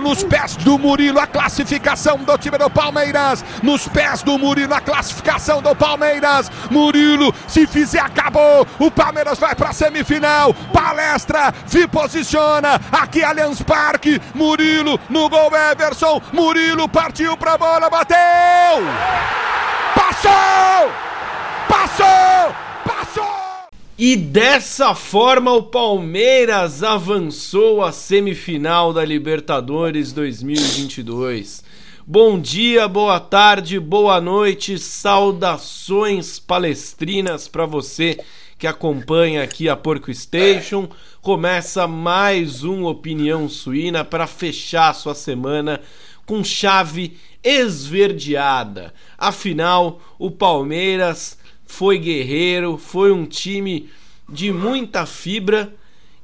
nos pés do Murilo, a classificação do time do Palmeiras. Nos pés do Murilo, a classificação do Palmeiras. Murilo, se fizer, acabou. O Palmeiras vai para semifinal. Palestra, se posiciona. Aqui Allianz Parque. Murilo no gol Everson. Murilo partiu para bola, bateu. Passou! Passou! E dessa forma o Palmeiras avançou à semifinal da Libertadores 2022. Bom dia, boa tarde, boa noite, saudações palestrinas para você que acompanha aqui a Porco Station. Começa mais um Opinião Suína para fechar sua semana com chave esverdeada. Afinal, o Palmeiras foi guerreiro, foi um time de muita fibra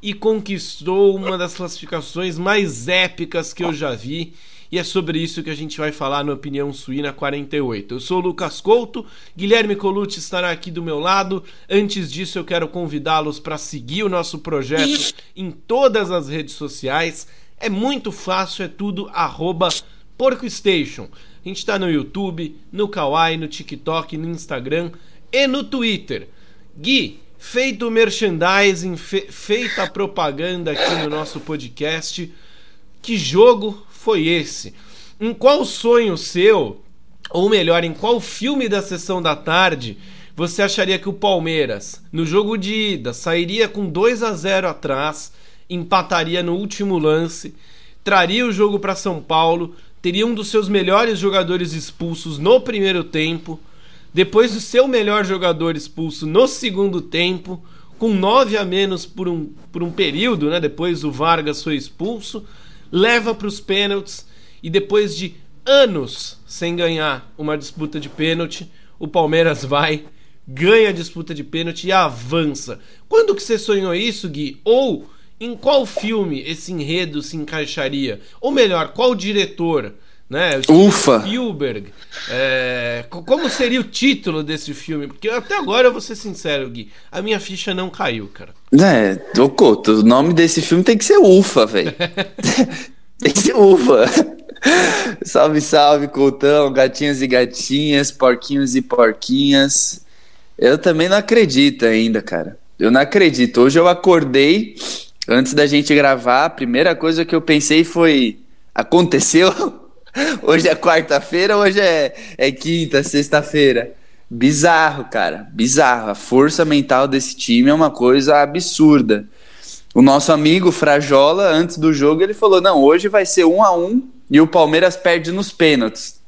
e conquistou uma das classificações mais épicas que eu já vi. E é sobre isso que a gente vai falar no Opinião Suína 48. Eu sou o Lucas Couto, Guilherme Colucci estará aqui do meu lado. Antes disso, eu quero convidá-los para seguir o nosso projeto em todas as redes sociais. É muito fácil, é tudo arroba PorcoStation. A gente está no YouTube, no Kawaii, no TikTok, no Instagram e no Twitter. Gui, feito o merchandising, fe feita a propaganda aqui no nosso podcast, que jogo foi esse? Em qual sonho seu, ou melhor, em qual filme da sessão da tarde, você acharia que o Palmeiras, no jogo de ida, sairia com 2 a 0 atrás, empataria no último lance, traria o jogo para São Paulo, teria um dos seus melhores jogadores expulsos no primeiro tempo, depois do seu melhor jogador expulso no segundo tempo, com nove a menos por um, por um período, né? Depois o Vargas foi expulso, leva para os pênaltis e depois de anos sem ganhar uma disputa de pênalti, o Palmeiras vai, ganha a disputa de pênalti e avança. Quando que você sonhou isso, Gui? Ou em qual filme esse enredo se encaixaria? Ou melhor, qual diretor? Né? Ufa! Spielberg. É, como seria o título desse filme? Porque até agora eu vou ser sincero, Gui, a minha ficha não caiu, cara. É, ô Couto, o nome desse filme tem que ser Ufa, velho. tem que ser Ufa. salve, salve, Coutão, gatinhas e gatinhas, porquinhos e porquinhas. Eu também não acredito ainda, cara. Eu não acredito. Hoje eu acordei, antes da gente gravar, a primeira coisa que eu pensei foi: aconteceu? Hoje é quarta-feira, hoje é, é quinta, sexta-feira. Bizarro, cara. Bizarro. A força mental desse time é uma coisa absurda. O nosso amigo Frajola, antes do jogo, ele falou: não, hoje vai ser um a um e o Palmeiras perde nos pênaltis.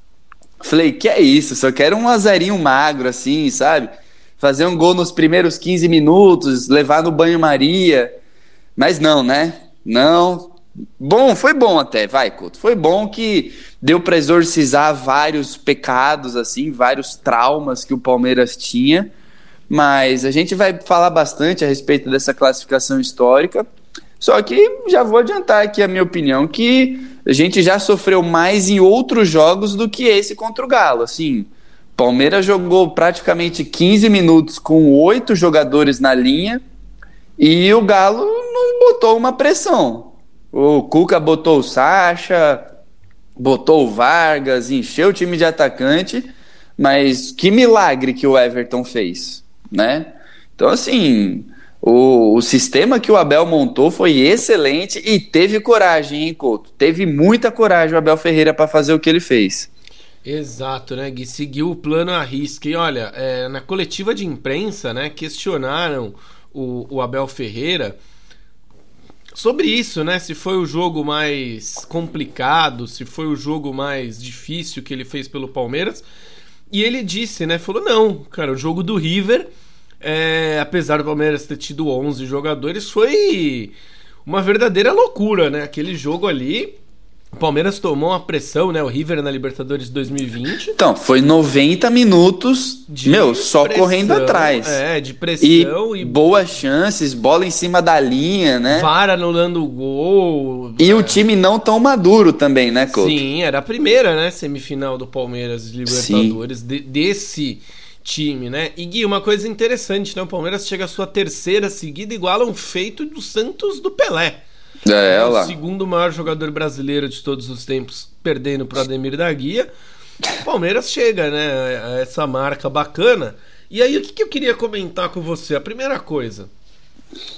Falei, que é isso? Só quero um azarinho magro, assim, sabe? Fazer um gol nos primeiros 15 minutos, levar no banho-maria. Mas não, né? Não. Bom, foi bom até, vai, Couto. Foi bom que deu para exorcizar vários pecados, assim, vários traumas que o Palmeiras tinha. Mas a gente vai falar bastante a respeito dessa classificação histórica. Só que já vou adiantar aqui a minha opinião que a gente já sofreu mais em outros jogos do que esse contra o Galo. Assim, Palmeiras jogou praticamente 15 minutos com oito jogadores na linha e o Galo não botou uma pressão. O Cuca botou o Sacha, botou o Vargas, encheu o time de atacante, mas que milagre que o Everton fez, né? Então, assim, o, o sistema que o Abel montou foi excelente e teve coragem, hein, Couto? Teve muita coragem o Abel Ferreira para fazer o que ele fez. Exato, né, Gui? Seguiu o plano à risca. E olha, é, na coletiva de imprensa, né, questionaram o, o Abel Ferreira sobre isso, né? Se foi o jogo mais complicado, se foi o jogo mais difícil que ele fez pelo Palmeiras. E ele disse, né? Falou: não, cara, o jogo do River, é, apesar do Palmeiras ter tido 11 jogadores, foi uma verdadeira loucura, né? Aquele jogo ali o Palmeiras tomou uma pressão, né? O River na Libertadores 2020. Então, foi 90 minutos, de meu, só pressão, correndo atrás. É, de pressão e, e, boas chances, bola em cima da linha, né? VAR anulando o gol. E é. o time não tão maduro também, né, Couto? Sim, era a primeira, né, semifinal do Palmeiras de Libertadores de, desse time, né? E Gui, uma coisa interessante, né? O Palmeiras chega à sua terceira seguida igual a um feito do Santos do Pelé. É, é o lá. segundo maior jogador brasileiro de todos os tempos, perdendo para Ademir da Guia. O Palmeiras chega, né? A essa marca bacana. E aí, o que, que eu queria comentar com você? A primeira coisa.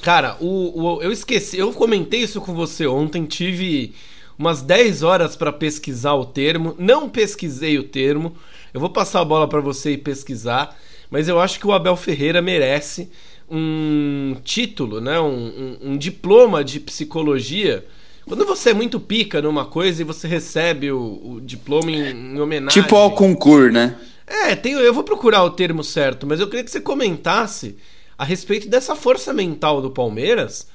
Cara, o, o, eu esqueci, eu comentei isso com você ontem, tive umas 10 horas para pesquisar o termo, não pesquisei o termo, eu vou passar a bola para você e pesquisar, mas eu acho que o Abel Ferreira merece um título, né? Um, um, um, diploma de psicologia. Quando você é muito pica numa coisa e você recebe o, o diploma em, em, homenagem. Tipo ao concurso, né? É, tem, eu vou procurar o termo certo, mas eu queria que você comentasse a respeito dessa força mental do Palmeiras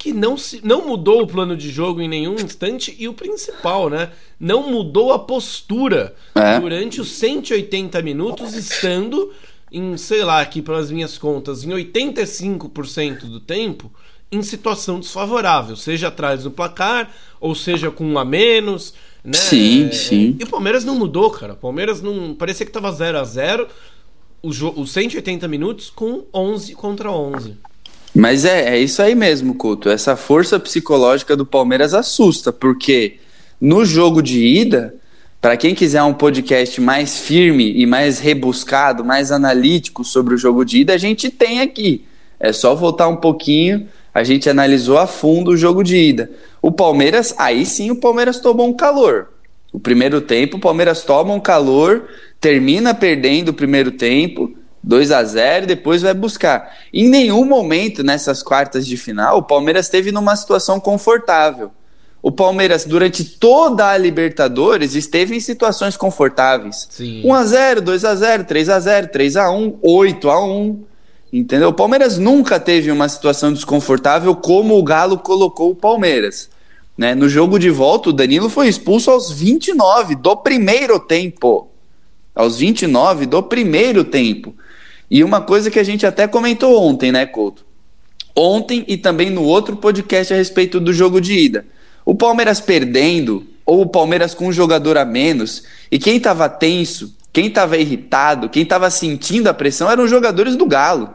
que não, se, não mudou o plano de jogo em nenhum instante e o principal, né? Não mudou a postura é. durante os 180 minutos, estando em, sei lá, aqui pelas minhas contas, em 85% do tempo, em situação desfavorável, seja atrás do placar, ou seja com um a menos, né? Sim, é, sim. E o Palmeiras não mudou, cara. O Palmeiras não. Parecia que tava 0 a 0 os, os 180 minutos com 11 contra 11. Mas é, é isso aí mesmo, Couto. Essa força psicológica do Palmeiras assusta, porque no jogo de ida, para quem quiser um podcast mais firme e mais rebuscado, mais analítico sobre o jogo de ida, a gente tem aqui. É só voltar um pouquinho, a gente analisou a fundo o jogo de ida. O Palmeiras, aí sim o Palmeiras tomou um calor. O primeiro tempo, o Palmeiras toma um calor, termina perdendo o primeiro tempo, 2 a 0 e depois vai buscar. Em nenhum momento nessas quartas de final, o Palmeiras esteve numa situação confortável o Palmeiras, durante toda a Libertadores, esteve em situações confortáveis. Sim. 1x0, 2x0, 3x0, 3x1, 8x1. Entendeu? O Palmeiras nunca teve uma situação desconfortável como o Galo colocou o Palmeiras. Né? No jogo de volta, o Danilo foi expulso aos 29 do primeiro tempo. Aos 29 do primeiro tempo. E uma coisa que a gente até comentou ontem, né, Couto? Ontem e também no outro podcast a respeito do jogo de ida o Palmeiras perdendo, ou o Palmeiras com um jogador a menos, e quem estava tenso, quem estava irritado, quem estava sentindo a pressão eram os jogadores do Galo.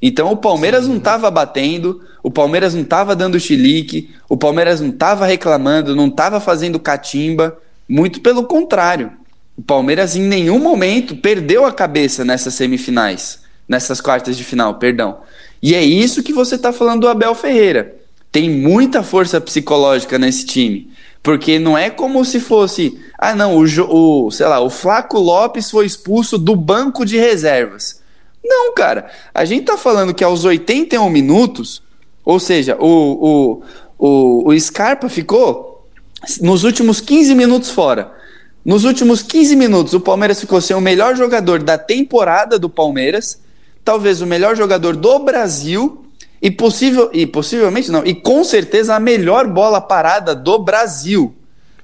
Então o Palmeiras Sim. não estava batendo, o Palmeiras não estava dando chilique, o Palmeiras não estava reclamando, não estava fazendo catimba, muito pelo contrário. O Palmeiras em nenhum momento perdeu a cabeça nessas semifinais, nessas quartas de final, perdão. E é isso que você está falando do Abel Ferreira tem muita força psicológica nesse time. Porque não é como se fosse, ah não, o, o sei lá, o Flaco Lopes foi expulso do banco de reservas. Não, cara. A gente tá falando que aos 81 minutos, ou seja, o, o, o, o Scarpa ficou nos últimos 15 minutos fora. Nos últimos 15 minutos, o Palmeiras ficou sem o melhor jogador da temporada do Palmeiras, talvez o melhor jogador do Brasil e, possível, e possivelmente não, e com certeza a melhor bola parada do Brasil.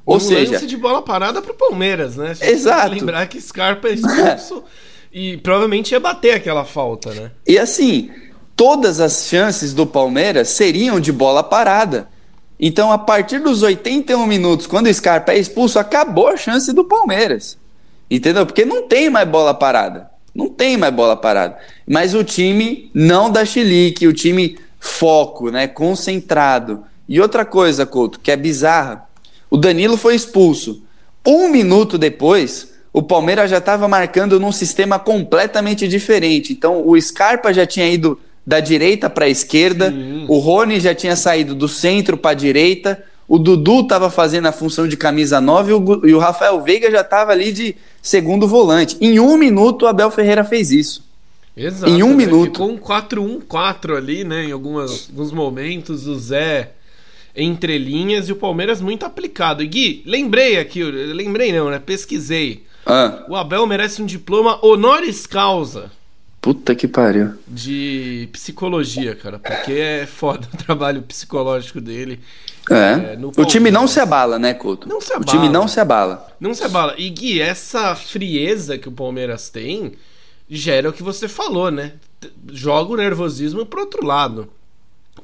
Ou um seja, lance de bola parada para o Palmeiras, né? Exato. Lembrar que Scarpa é expulso e provavelmente ia bater aquela falta, né? E assim, todas as chances do Palmeiras seriam de bola parada. Então, a partir dos 81 minutos, quando o Scarpa é expulso, acabou a chance do Palmeiras. Entendeu? Porque não tem mais bola parada. Não tem mais bola parada. Mas o time não dá chilique, o time foco, né? Concentrado. E outra coisa, Couto, que é bizarra: o Danilo foi expulso. Um minuto depois, o Palmeiras já estava marcando num sistema completamente diferente. Então, o Scarpa já tinha ido da direita para a esquerda, Sim. o Rony já tinha saído do centro para a direita, o Dudu estava fazendo a função de camisa 9 e o, e o Rafael Veiga já estava ali de segundo volante. Em um minuto, o Abel Ferreira fez isso. Exato. Em um né? minuto. Ficou um 4-1-4 ali, né? Em algumas, alguns momentos, o Zé entre linhas e o Palmeiras muito aplicado. E Gui, lembrei aqui, lembrei não, né? Pesquisei. Ah. O Abel merece um diploma honoris causa. Puta que pariu. De psicologia, cara, porque é foda o trabalho psicológico dele. É. é o time não se abala, né, Couto? Não se abala. O time não se abala. Não se abala. E Gui, essa frieza que o Palmeiras tem gera o que você falou, né? Joga o nervosismo pro outro lado.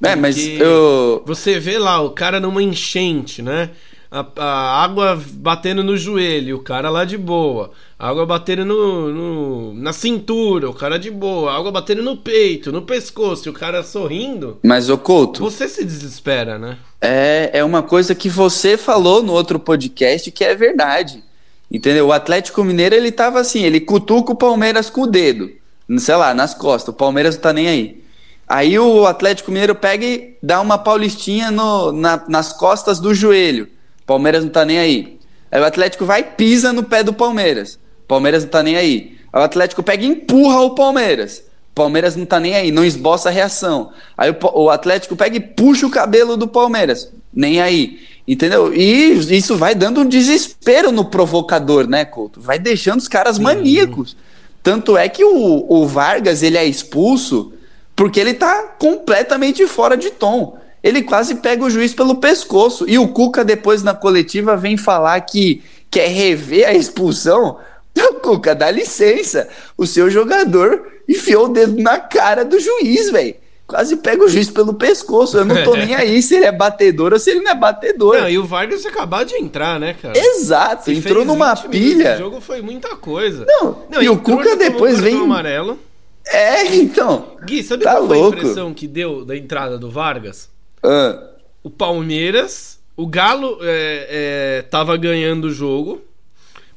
É, mas eu. Você vê lá o cara numa enchente, né? A, a, água batendo no joelho, o cara lá de boa. Água batendo no, no, na cintura, o cara de boa. Água batendo no peito, no pescoço, o cara sorrindo. Mas, ô Couto. Você se desespera, né? É, é uma coisa que você falou no outro podcast que é verdade. Entendeu? O Atlético Mineiro, ele tava assim, ele cutuca o Palmeiras com o dedo. Sei lá, nas costas. O Palmeiras não tá nem aí. Aí o Atlético Mineiro pega e dá uma paulistinha no, na, nas costas do joelho. Palmeiras não tá nem aí. Aí o Atlético vai e pisa no pé do Palmeiras. Palmeiras não tá nem aí. Aí o Atlético pega e empurra o Palmeiras. Palmeiras não tá nem aí, não esboça a reação. Aí o, o Atlético pega e puxa o cabelo do Palmeiras. Nem aí. Entendeu? E isso vai dando um desespero no provocador, né, Couto? Vai deixando os caras maníacos. Tanto é que o, o Vargas ele é expulso porque ele tá completamente fora de tom. Ele quase pega o juiz pelo pescoço. E o Cuca, depois na coletiva, vem falar que quer rever a expulsão. Então, Cuca, dá licença. O seu jogador enfiou o dedo na cara do juiz, velho. Quase pega o juiz pelo pescoço. Eu não tô nem aí se ele é batedor ou se ele não é batedor. Não, e o Vargas acabou de entrar, né, cara? Exato, Você entrou numa pilha. O jogo foi muita coisa. Não, não e o Cuca depois vem. amarelo. É, então. Gui, sabe tá qual foi louco. a impressão que deu da entrada do Vargas? Ah. O Palmeiras, o Galo é, é, tava ganhando o jogo.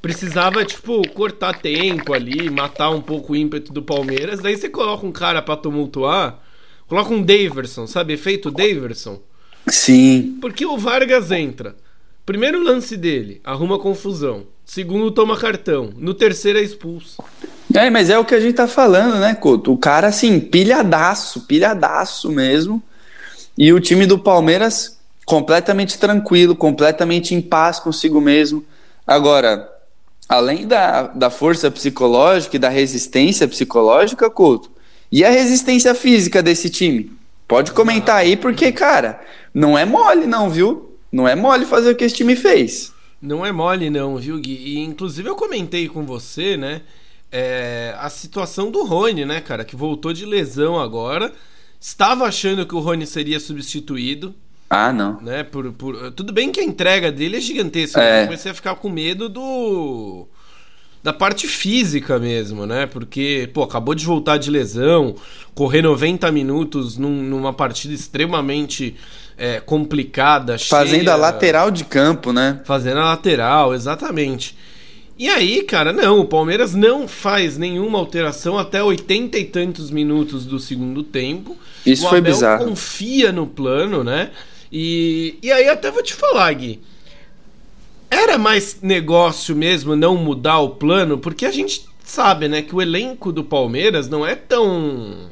Precisava, tipo, cortar tempo ali, matar um pouco o ímpeto do Palmeiras. Daí você coloca um cara pra tumultuar. Coloca um Daverson, sabe? Efeito Daverson. Sim. Porque o Vargas entra. Primeiro lance dele, arruma confusão. Segundo, toma cartão. No terceiro é expulso. É, mas é o que a gente tá falando, né, Couto? O cara, assim, pilhadaço, pilhadaço mesmo. E o time do Palmeiras completamente tranquilo, completamente em paz consigo mesmo. Agora, além da, da força psicológica e da resistência psicológica, Couto, e a resistência física desse time? Pode comentar aí, porque, cara, não é mole, não, viu? Não é mole fazer o que esse time fez. Não é mole, não, viu, Gui? E, inclusive, eu comentei com você, né? é, a situação do Rony, né, cara, que voltou de lesão agora. Estava achando que o Rony seria substituído. Ah, não. Né, por, por... Tudo bem que a entrega dele é gigantesca. É. Eu comecei a ficar com medo do. Da parte física mesmo, né? Porque, pô, acabou de voltar de lesão, correr 90 minutos num, numa partida extremamente é, complicada. Fazendo cheia... a lateral de campo, né? Fazendo a lateral, exatamente. E aí, cara, não, o Palmeiras não faz nenhuma alteração até oitenta e tantos minutos do segundo tempo. Isso o foi Abel bizarro. confia no plano, né? E, e aí até vou te falar, Gui. Era mais negócio mesmo não mudar o plano, porque a gente sabe, né, que o elenco do Palmeiras não é tão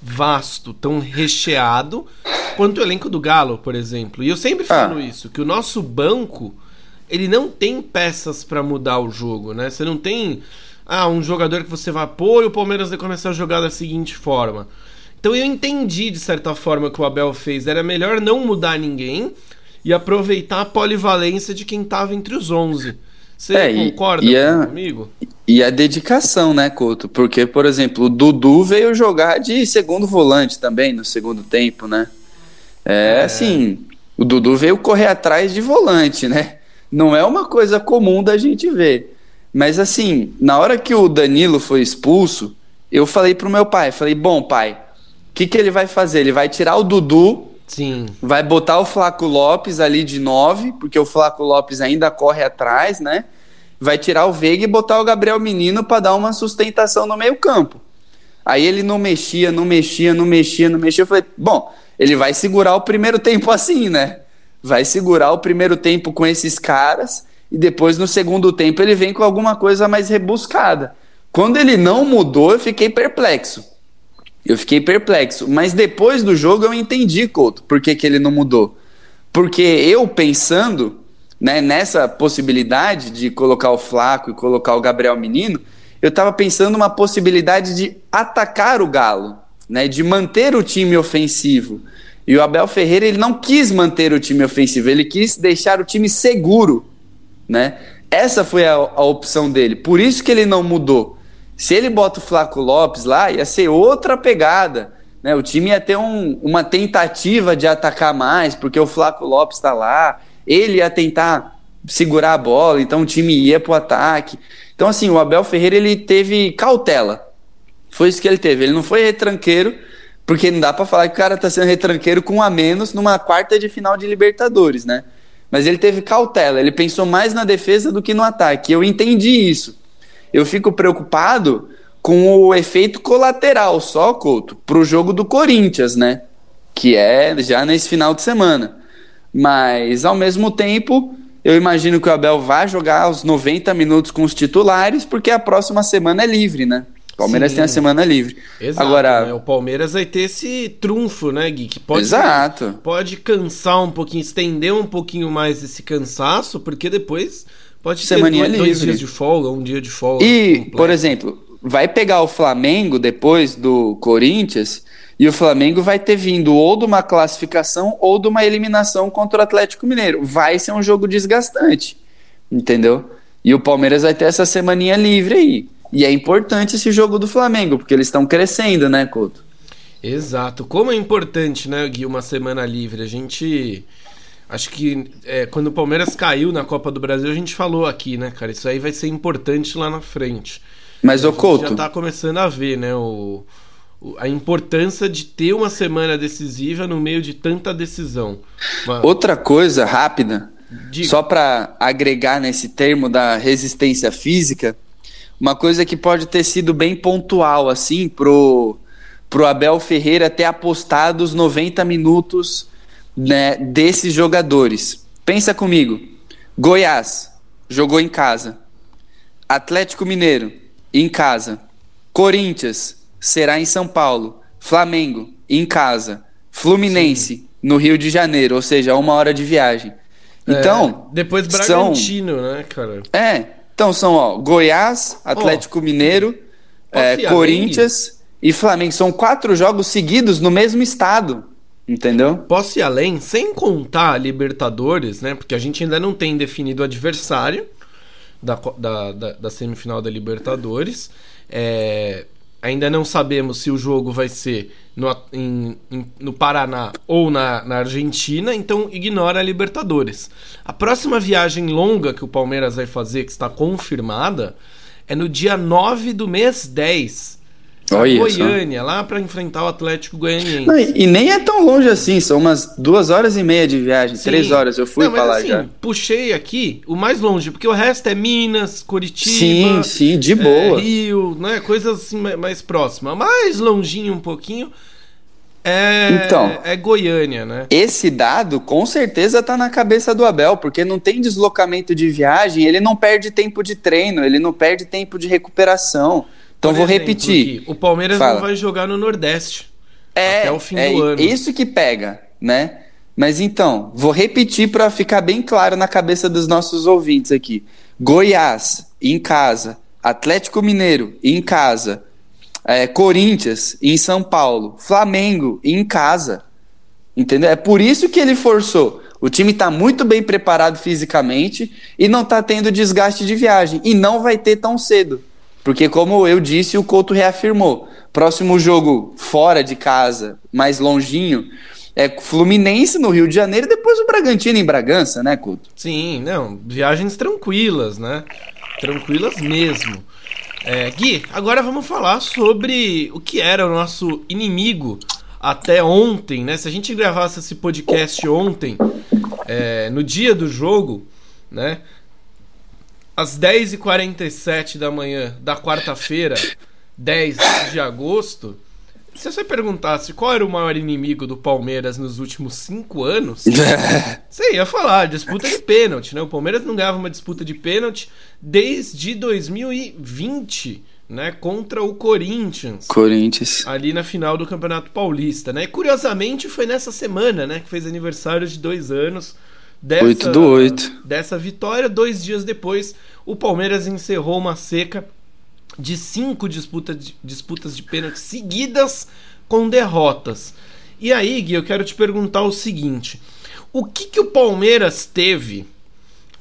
vasto, tão recheado quanto o elenco do Galo, por exemplo. E eu sempre falo ah. isso, que o nosso banco ele não tem peças para mudar o jogo, né? Você não tem ah, um jogador que você vai pôr e o Palmeiras vai começar a jogar da seguinte forma. Então eu entendi de certa forma que o Abel fez, era melhor não mudar ninguém e aproveitar a polivalência de quem estava entre os 11. Você é, concorda e, e a, comigo? E a dedicação, né, Couto? Porque, por exemplo, o Dudu veio jogar de segundo volante também no segundo tempo, né? É, é. assim, o Dudu veio correr atrás de volante, né? Não é uma coisa comum da gente ver. Mas assim, na hora que o Danilo foi expulso, eu falei pro meu pai, falei, bom pai, o que, que ele vai fazer? Ele vai tirar o Dudu, Sim. vai botar o Flaco Lopes ali de 9, porque o Flaco Lopes ainda corre atrás, né? Vai tirar o Veiga e botar o Gabriel Menino para dar uma sustentação no meio campo. Aí ele não mexia, não mexia, não mexia, não mexia. Eu falei, bom, ele vai segurar o primeiro tempo assim, né? Vai segurar o primeiro tempo com esses caras e depois no segundo tempo ele vem com alguma coisa mais rebuscada. Quando ele não mudou, eu fiquei perplexo. Eu fiquei perplexo. Mas depois do jogo eu entendi, Couto, por que, que ele não mudou. Porque eu pensando né, nessa possibilidade de colocar o Flaco e colocar o Gabriel Menino, eu estava pensando uma possibilidade de atacar o Galo, né, de manter o time ofensivo. E o Abel Ferreira ele não quis manter o time ofensivo, ele quis deixar o time seguro, né? Essa foi a, a opção dele. Por isso que ele não mudou. Se ele bota o Flaco Lopes lá, ia ser outra pegada. Né? O time ia ter um, uma tentativa de atacar mais, porque o Flaco Lopes está lá. ele ia tentar segurar a bola, então o time ia pro ataque. Então, assim, o Abel Ferreira ele teve cautela. Foi isso que ele teve. Ele não foi retranqueiro, porque não dá para falar que o cara tá sendo retranqueiro com a menos numa quarta de final de Libertadores, né? Mas ele teve cautela, ele pensou mais na defesa do que no ataque. Eu entendi isso. Eu fico preocupado com o efeito colateral só, Couto, pro jogo do Corinthians, né? Que é já nesse final de semana. Mas, ao mesmo tempo, eu imagino que o Abel vai jogar os 90 minutos com os titulares, porque a próxima semana é livre, né? Palmeiras Sim. tem a semana livre. Exato, Agora, né? o Palmeiras vai ter esse trunfo, né, Gui? Que pode, Exato. pode cansar um pouquinho, estender um pouquinho mais esse cansaço, porque depois pode Semaninha ter dois, dois dias de folga, um dia de folga. E, completo. por exemplo, vai pegar o Flamengo depois do Corinthians e o Flamengo vai ter vindo ou de uma classificação ou de uma eliminação contra o Atlético Mineiro. Vai ser um jogo desgastante, entendeu? E o Palmeiras vai ter essa semaninha livre aí. E é importante esse jogo do Flamengo, porque eles estão crescendo, né, Couto? Exato. Como é importante, né, Gui, uma semana livre. A gente. Acho que é, quando o Palmeiras caiu na Copa do Brasil, a gente falou aqui, né, cara? Isso aí vai ser importante lá na frente. Mas, o Couto. Já tá começando a ver, né, o, o, a importância de ter uma semana decisiva no meio de tanta decisão. Uma... Outra coisa rápida, Diga. só para agregar nesse termo da resistência física uma coisa que pode ter sido bem pontual, assim, pro, pro Abel Ferreira ter apostado os 90 minutos né, desses jogadores. Pensa comigo. Goiás jogou em casa. Atlético Mineiro em casa. Corinthians será em São Paulo. Flamengo em casa. Fluminense Sim. no Rio de Janeiro, ou seja, uma hora de viagem. É, então. É, depois Bragantino, são... né, cara? É. Então são, ó, Goiás, Atlético oh, Mineiro, é, Corinthians e Flamengo. São quatro jogos seguidos no mesmo estado. Entendeu? Posso ir além, sem contar a Libertadores, né? Porque a gente ainda não tem definido o adversário da, da, da, da semifinal da Libertadores. É, ainda não sabemos se o jogo vai ser no, em, em, no Paraná ou na, na Argentina, então ignora a Libertadores. A próxima viagem longa que o Palmeiras vai fazer, que está confirmada, é no dia 9 do mês 10 Olha Goiânia, só. lá para enfrentar o Atlético Goianiense. Não, e, nem é tão longe assim, são umas duas horas e meia de viagem, sim. três horas. Eu fui para lá assim, já. Puxei aqui o mais longe, porque o resto é Minas, Curitiba, sim, sim, de boa. É, Rio, né, coisas assim mais próximas. Mais longinho um pouquinho. É, então, é Goiânia, né? Esse dado com certeza tá na cabeça do Abel, porque não tem deslocamento de viagem, ele não perde tempo de treino, ele não perde tempo de recuperação. Então Por vou exemplo, repetir. o Palmeiras Fala. não vai jogar no Nordeste. É, até o fim é do ano. Isso que pega, né? Mas então, vou repetir para ficar bem claro na cabeça dos nossos ouvintes aqui. Goiás em casa, Atlético Mineiro em casa, é, Corinthians em São Paulo, Flamengo em casa. Entendeu? É por isso que ele forçou. O time está muito bem preparado fisicamente e não está tendo desgaste de viagem. E não vai ter tão cedo. Porque, como eu disse, o Couto reafirmou. Próximo jogo fora de casa, mais longinho, é Fluminense no Rio de Janeiro e depois o Bragantino em Bragança, né, Couto? Sim, não. Viagens tranquilas, né? Tranquilas mesmo. É, Gui, agora vamos falar sobre o que era o nosso inimigo até ontem, né? Se a gente gravasse esse podcast ontem, é, no dia do jogo, né? Às 10h47 da manhã da quarta-feira, 10 de agosto, se você perguntasse qual era o maior inimigo do Palmeiras nos últimos cinco anos, você ia falar disputa de pênalti, né? O Palmeiras não ganhava uma disputa de pênalti desde 2020, né? Contra o Corinthians. Corinthians. Ali na final do Campeonato Paulista, né? E curiosamente foi nessa semana, né? Que fez aniversário de dois anos Dessa, 8 do 8. Dessa vitória, dois dias depois, o Palmeiras encerrou uma seca de cinco disputa de, disputas de pênalti seguidas com derrotas. E aí, Gui, eu quero te perguntar o seguinte: o que, que o Palmeiras teve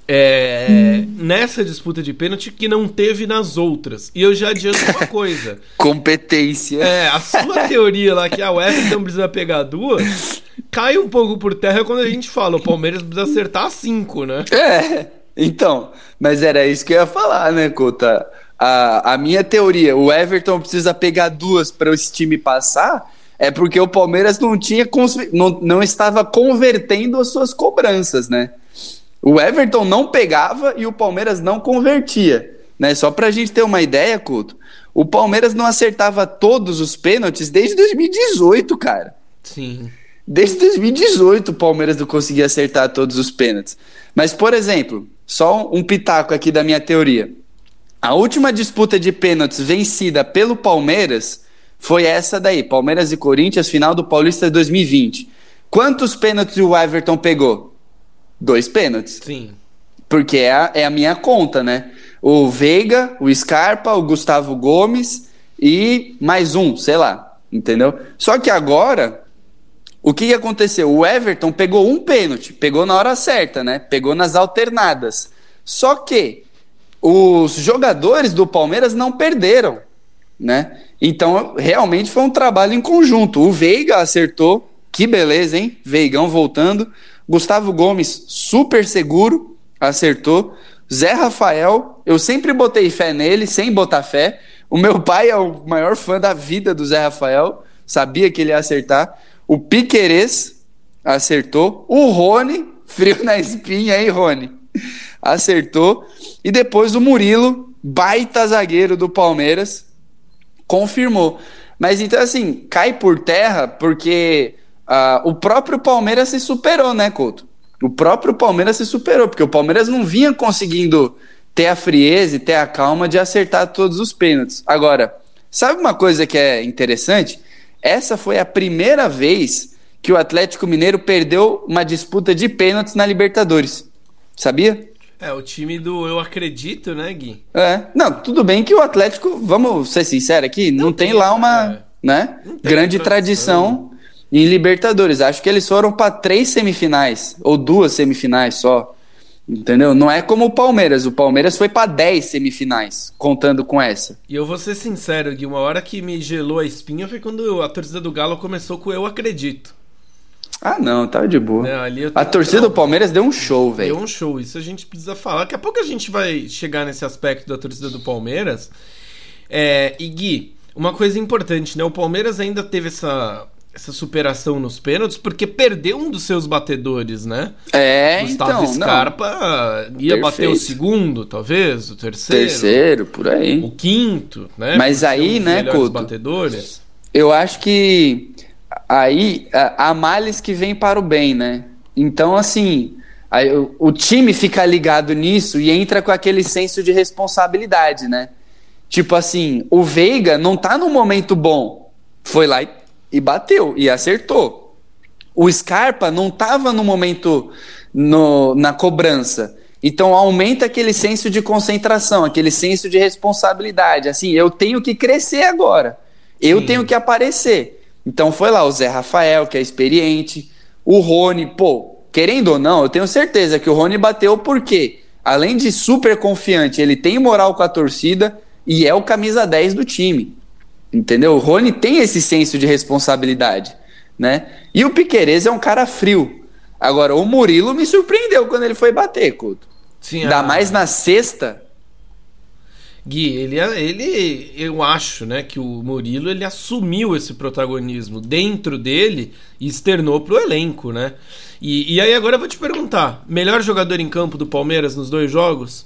é, nessa disputa de pênalti que não teve nas outras. E eu já adianto uma coisa. Competência. É, a sua teoria lá que a Everton precisa pegar duas cai um pouco por terra quando a gente fala o Palmeiras precisa acertar cinco, né? É, então, mas era isso que eu ia falar, né, Cota? A, a minha teoria, o Everton precisa pegar duas para esse time passar, é porque o Palmeiras não tinha não, não estava convertendo as suas cobranças, né? O Everton não pegava e o Palmeiras não convertia. Né? Só para a gente ter uma ideia, Couto, o Palmeiras não acertava todos os pênaltis desde 2018, cara. Sim. Desde 2018 o Palmeiras não conseguia acertar todos os pênaltis. Mas, por exemplo, só um pitaco aqui da minha teoria. A última disputa de pênaltis vencida pelo Palmeiras foi essa daí, Palmeiras e Corinthians, final do Paulista 2020. Quantos pênaltis o Everton pegou? Dois pênaltis. Sim. Porque é a, é a minha conta, né? O Veiga, o Scarpa, o Gustavo Gomes e mais um, sei lá, entendeu? Só que agora, o que, que aconteceu? O Everton pegou um pênalti, pegou na hora certa, né? Pegou nas alternadas. Só que os jogadores do Palmeiras não perderam, né? Então, realmente foi um trabalho em conjunto. O Veiga acertou, que beleza, hein? Veigão voltando. Gustavo Gomes, super seguro, acertou. Zé Rafael, eu sempre botei fé nele, sem botar fé. O meu pai é o maior fã da vida do Zé Rafael, sabia que ele ia acertar. O Piquerez acertou. O Rony, frio na espinha, hein, Rony? Acertou. E depois o Murilo, baita zagueiro do Palmeiras, confirmou. Mas então, assim, cai por terra porque Uh, o próprio Palmeiras se superou, né, Couto? O próprio Palmeiras se superou, porque o Palmeiras não vinha conseguindo ter a frieza e ter a calma de acertar todos os pênaltis. Agora, sabe uma coisa que é interessante? Essa foi a primeira vez que o Atlético Mineiro perdeu uma disputa de pênaltis na Libertadores. Sabia? É, o time do eu acredito, né, Gui? É. Não, tudo bem que o Atlético, vamos ser sinceros aqui, não, não tem, tem, lá uma é. né, grande tradição, tradição em Libertadores. Acho que eles foram para três semifinais, ou duas semifinais só. Entendeu? Não é como o Palmeiras. O Palmeiras foi para 10 semifinais, contando com essa. E eu vou ser sincero, Gui, uma hora que me gelou a espinha foi quando a torcida do Galo começou com Eu Acredito. Ah, não, tava de boa. a torcida do Palmeiras deu um show, velho. Deu um show, isso a gente precisa falar. Daqui a pouco a gente vai chegar nesse aspecto da torcida do Palmeiras. É, e Gui, uma coisa importante, né? O Palmeiras ainda teve essa essa superação nos pênaltis, porque perdeu um dos seus batedores, né? É, Gustavo então, Scarpa não. ia Perfeito. bater o segundo, talvez, o terceiro. Terceiro, por aí. O quinto, né? Mas aí, né, Couto? batedores. Eu acho que aí há males que vem para o bem, né? Então, assim, aí, o, o time fica ligado nisso e entra com aquele senso de responsabilidade, né? Tipo assim, o Veiga não tá num momento bom. Foi lá e e bateu e acertou. O Scarpa não estava no momento no, na cobrança. Então aumenta aquele senso de concentração, aquele senso de responsabilidade. Assim, eu tenho que crescer agora. Eu Sim. tenho que aparecer. Então foi lá o Zé Rafael, que é experiente, o Rony, pô, querendo ou não, eu tenho certeza que o Rony bateu porque, além de super confiante, ele tem moral com a torcida e é o camisa 10 do time. Entendeu? O Rony tem esse senso de responsabilidade, né? E o Piquerez é um cara frio. Agora, o Murilo me surpreendeu quando ele foi bater, Couto. Sim, Ainda a... mais na sexta. Gui, ele, ele, eu acho, né, que o Murilo ele assumiu esse protagonismo dentro dele e externou pro elenco, né? E, e aí agora eu vou te perguntar, melhor jogador em campo do Palmeiras nos dois jogos?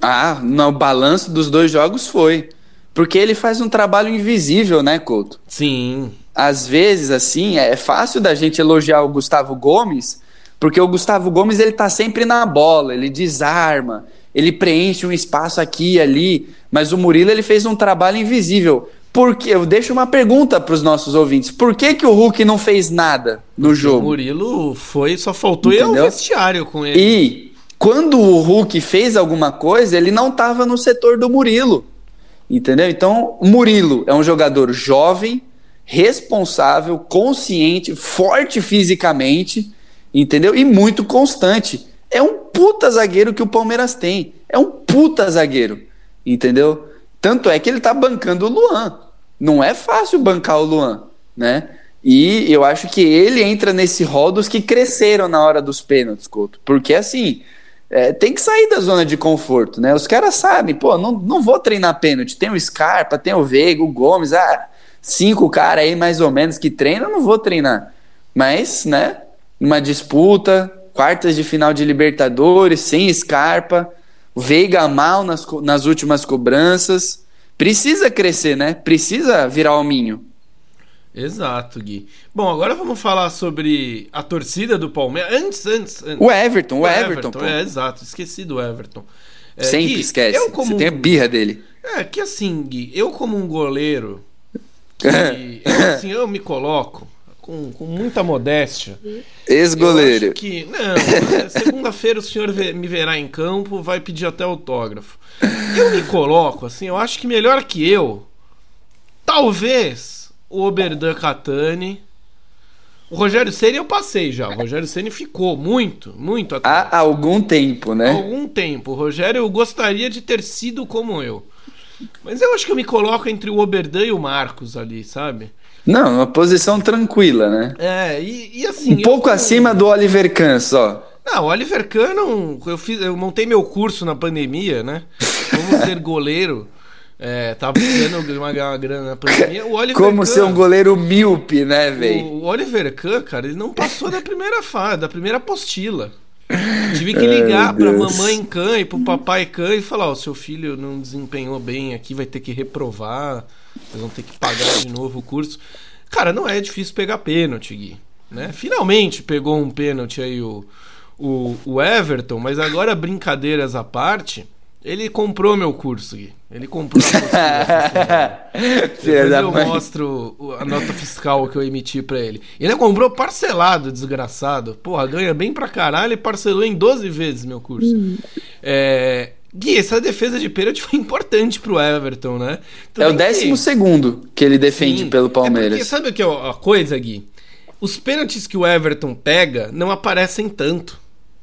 Ah, no balanço dos dois jogos foi. Porque ele faz um trabalho invisível, né, Couto? Sim. Às vezes, assim, é fácil da gente elogiar o Gustavo Gomes, porque o Gustavo Gomes ele tá sempre na bola, ele desarma, ele preenche um espaço aqui e ali, mas o Murilo ele fez um trabalho invisível. Porque eu deixo uma pergunta para os nossos ouvintes: por que, que o Hulk não fez nada no porque jogo? O Murilo foi, só faltou ir ao vestiário com ele. E quando o Hulk fez alguma coisa, ele não estava no setor do Murilo. Entendeu? Então, Murilo é um jogador jovem, responsável, consciente, forte fisicamente, entendeu? E muito constante. É um puta zagueiro que o Palmeiras tem. É um puta zagueiro, entendeu? Tanto é que ele tá bancando o Luan. Não é fácil bancar o Luan, né? E eu acho que ele entra nesse rol dos que cresceram na hora dos pênaltis, Couto. Porque assim, é, tem que sair da zona de conforto, né? Os caras sabem, pô, não, não vou treinar pênalti. Tem o Scarpa, tem o Veiga, o Gomes, ah, cinco caras aí mais ou menos que treinam, não vou treinar. Mas, né, numa disputa, quartas de final de Libertadores, sem Scarpa, o Veiga mal nas, nas últimas cobranças. Precisa crescer, né? Precisa virar hominho. Exato, Gui. Bom, agora vamos falar sobre a torcida do Palmeiras. Antes, antes. antes. O Everton, o, o Everton. Everton é, exato, esqueci do Everton. É, Sempre Gui, esquece. Eu como Você tem a birra dele. É, que assim, Gui, eu como um goleiro. Que, assim, eu me coloco com, com muita modéstia. Ex-goleiro. que. Não, segunda-feira o senhor me verá em campo, vai pedir até autógrafo. Eu me coloco, assim, eu acho que melhor que eu. Talvez o Oberdan Catani. O Rogério Ceni eu passei já. O Rogério Ceni ficou muito, muito atrás. Há algum tempo, né? Há algum tempo. O Rogério eu gostaria de ter sido como eu. Mas eu acho que eu me coloco entre o Oberdan e o Marcos ali, sabe? Não, uma posição tranquila, né? É, e, e assim. Um pouco acima do Oliver Kahn só. Não, o Oliver Kahn não. Eu, fiz, eu montei meu curso na pandemia, né? Como ser goleiro. É, tava ganhando uma, uma grana na pandemia. O Oliver Como Kahn, ser um goleiro míope, né, velho? O, Oliver Kahn, cara, ele não passou da primeira fase, da primeira apostila. Tive que ligar pra mamãe Kahn e pro papai Kahn e falar: Ó, oh, seu filho não desempenhou bem aqui, vai ter que reprovar, vocês vão ter que pagar de novo o curso. Cara, não é difícil pegar pênalti, Gui. Né? Finalmente pegou um pênalti aí o, o, o Everton, mas agora brincadeiras à parte. Ele comprou meu curso, Gui. Ele comprou a Depois eu mostro a nota fiscal que eu emiti para ele. Ele comprou parcelado, desgraçado. Porra, ganha bem pra caralho e parcelou em 12 vezes meu curso. Hum. É... Gui, essa defesa de pênalti foi importante pro Everton, né? Tudo é o décimo que... segundo que ele defende Sim, pelo Palmeiras. É porque, sabe o que é a coisa, Gui? Os pênaltis que o Everton pega não aparecem tanto.